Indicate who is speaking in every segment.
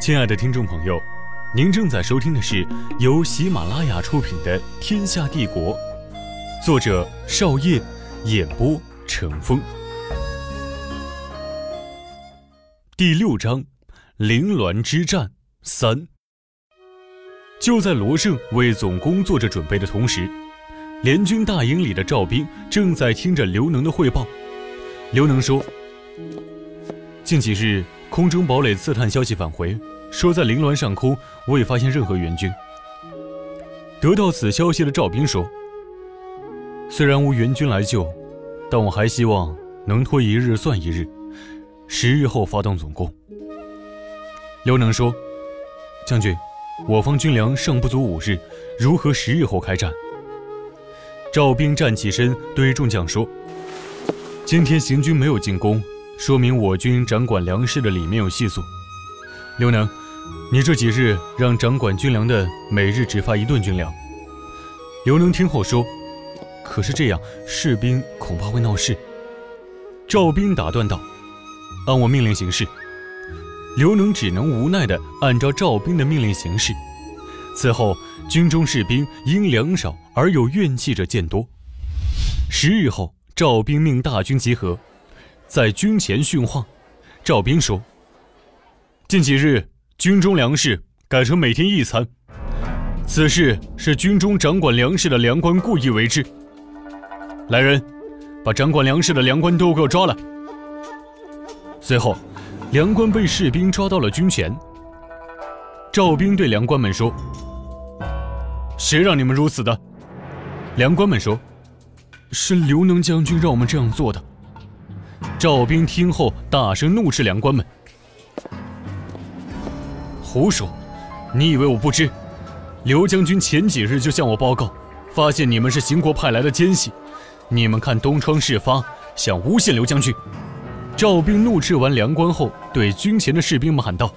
Speaker 1: 亲爱的听众朋友，您正在收听的是由喜马拉雅出品的《天下帝国》，作者少业，演播成风。第六章：凌乱之战三。就在罗胜为总攻做着准备的同时，联军大营里的赵兵正在听着刘能的汇报。刘能说：“近几日。”空中堡垒刺探消息返回，说在凌乱上空未发现任何援军。得到此消息的赵兵说：“虽然无援军来救，但我还希望能拖一日算一日，十日后发动总攻。”刘能说：“将军，我方军粮尚不足五日，如何十日后开战？”赵兵站起身，对众将说：“今天行军没有进攻。”说明我军掌管粮食的里面有细数。刘能，你这几日让掌管军粮的每日只发一顿军粮。刘能听后说：“可是这样，士兵恐怕会闹事。”赵兵打断道：“按我命令行事。”刘能只能无奈地按照赵兵的命令行事。此后，军中士兵因粮少而有怨气者渐多。十日后，赵兵命大军集合。在军前训话，赵兵说：“近几日，军中粮食改成每天一餐，此事是军中掌管粮食的粮官故意为之。来人，把掌管粮食的粮官都给我抓来。”随后，粮官被士兵抓到了军前。赵兵对粮官们说：“谁让你们如此的？”粮官们说：“是刘能将军让我们这样做的。”赵兵听后，大声怒斥粮官们：“胡说！你以为我不知？刘将军前几日就向我报告，发现你们是邢国派来的奸细。你们看东窗事发，想诬陷刘将军。”赵兵怒斥完粮官后，对军前的士兵们喊道：“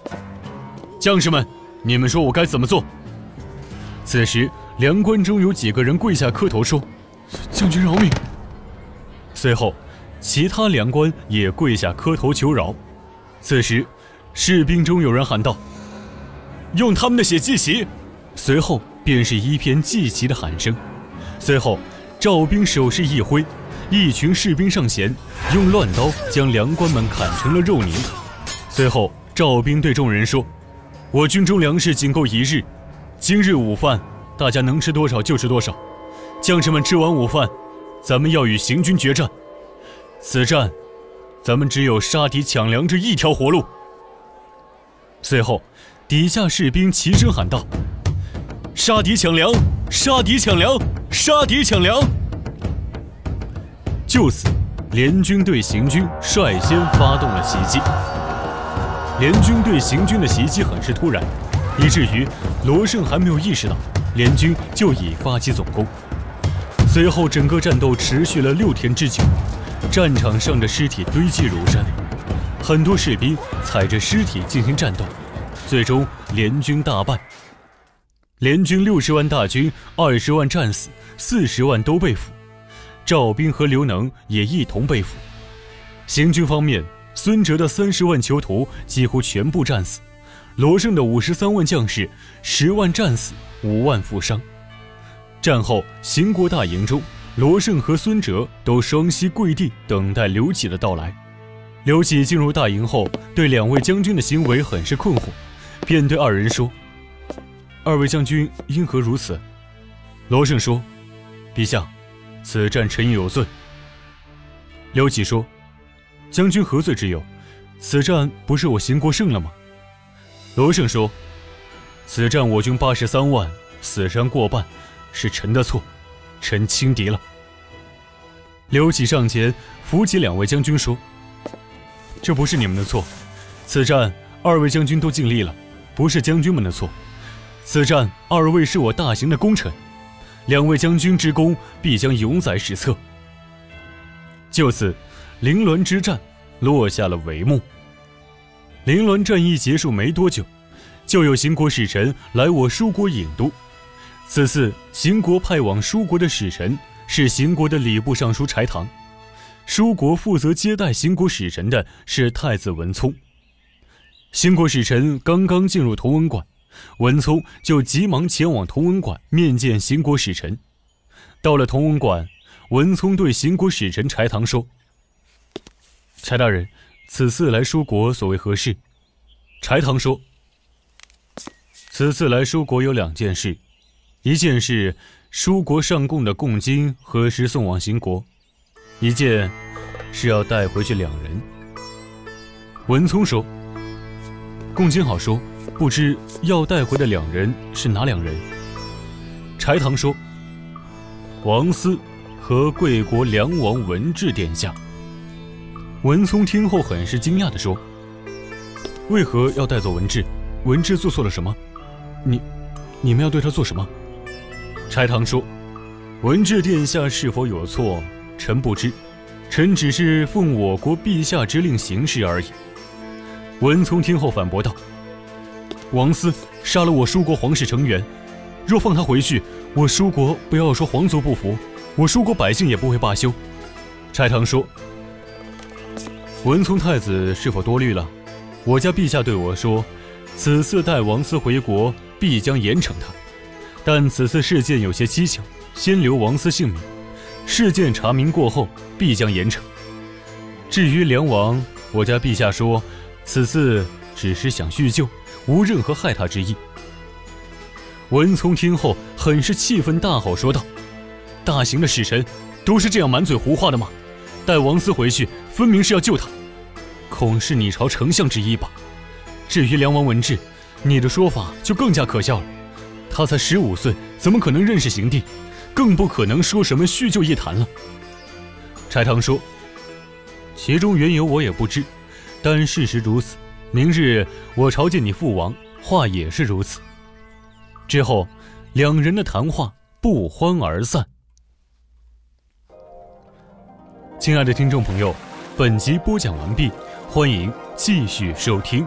Speaker 1: 将士们，你们说我该怎么做？”此时，粮官中有几个人跪下磕头说：“将军饶命！”随后。其他粮官也跪下磕头求饶。此时，士兵中有人喊道：“用他们的血祭旗！”随后便是一片祭旗的喊声。随后，赵兵手势一挥，一群士兵上前，用乱刀将粮官们砍成了肉泥。随后，赵兵对众人说：“我军中粮食仅够一日，今日午饭大家能吃多少就吃多少。将士们吃完午饭，咱们要与行军决战。”此战，咱们只有杀敌抢粮这一条活路。随后，底下士兵齐声喊道：“杀敌抢粮！杀敌抢粮！杀敌抢粮！”就此，联军对行军率先发动了袭击。联军对行军的袭击很是突然，以至于罗胜还没有意识到，联军就已发起总攻。随后，整个战斗持续了六天之久。战场上的尸体堆积如山，很多士兵踩着尸体进行战斗，最终联军大败。联军六十万大军，二十万战死，四十万都被俘，赵兵和刘能也一同被俘。行军方面，孙哲的三十万囚徒几乎全部战死，罗胜的五十三万将士，十万战死，五万负伤。战后，邢国大营中。罗胜和孙哲都双膝跪地，等待刘启的到来。刘启进入大营后，对两位将军的行为很是困惑，便对二人说：“二位将军因何如此？”罗胜说：“陛下，此战臣有罪。”刘启说：“将军何罪之有？此战不是我邢国胜了吗？”罗胜说：“此战我军八十三万，死伤过半，是臣的错。”臣轻敌了。刘启上前扶起两位将军说：“这不是你们的错，此战二位将军都尽力了，不是将军们的错。此战二位是我大行的功臣，两位将军之功必将永载史册。”就此，凌乱之战落下了帷幕。凌乱战役结束没多久，就有秦国使臣来我舒国郢都。此次秦国派往舒国的使臣是秦国的礼部尚书柴唐，舒国负责接待秦国使臣的是太子文聪。兴国使臣刚刚进入同文馆，文聪就急忙前往同文馆面见邢国使臣。到了同文馆，文聪对邢国使臣柴堂说：“柴大人，此次来书国所为何事？”柴堂说：“此次来书国有两件事，一件事书国上贡的贡金何时送往兴国，一件是要带回去两人。”文聪说。共金好说，不知要带回的两人是哪两人？柴堂说：“王思和贵国梁王文治殿下。”文聪听后很是惊讶地说：“为何要带走文治？文治做错了什么？你，你们要对他做什么？”柴堂说：“文治殿下是否有错，臣不知，臣只是奉我国陛下之令行事而已。”文聪听后反驳道：“王思杀了我叔国皇室成员，若放他回去，我叔国不要说皇族不服，我叔国百姓也不会罢休。”柴堂说：“文聪太子是否多虑了？我家陛下对我说，此次带王思回国，必将严惩他。但此次事件有些蹊跷，先留王思性命，事件查明过后，必将严惩。至于梁王，我家陛下说。”此次只是想叙旧，无任何害他之意。文聪听后很是气愤，大吼说道：“大行的使臣都是这样满嘴胡话的吗？带王思回去，分明是要救他，恐是你朝丞相之意吧？至于梁王文治，你的说法就更加可笑了。他才十五岁，怎么可能认识刑帝？更不可能说什么叙旧一谈了。”柴堂说：“其中缘由我也不知。”但事实如此，明日我朝见你父王，话也是如此。之后，两人的谈话不欢而散。亲爱的听众朋友，本集播讲完毕，欢迎继续收听。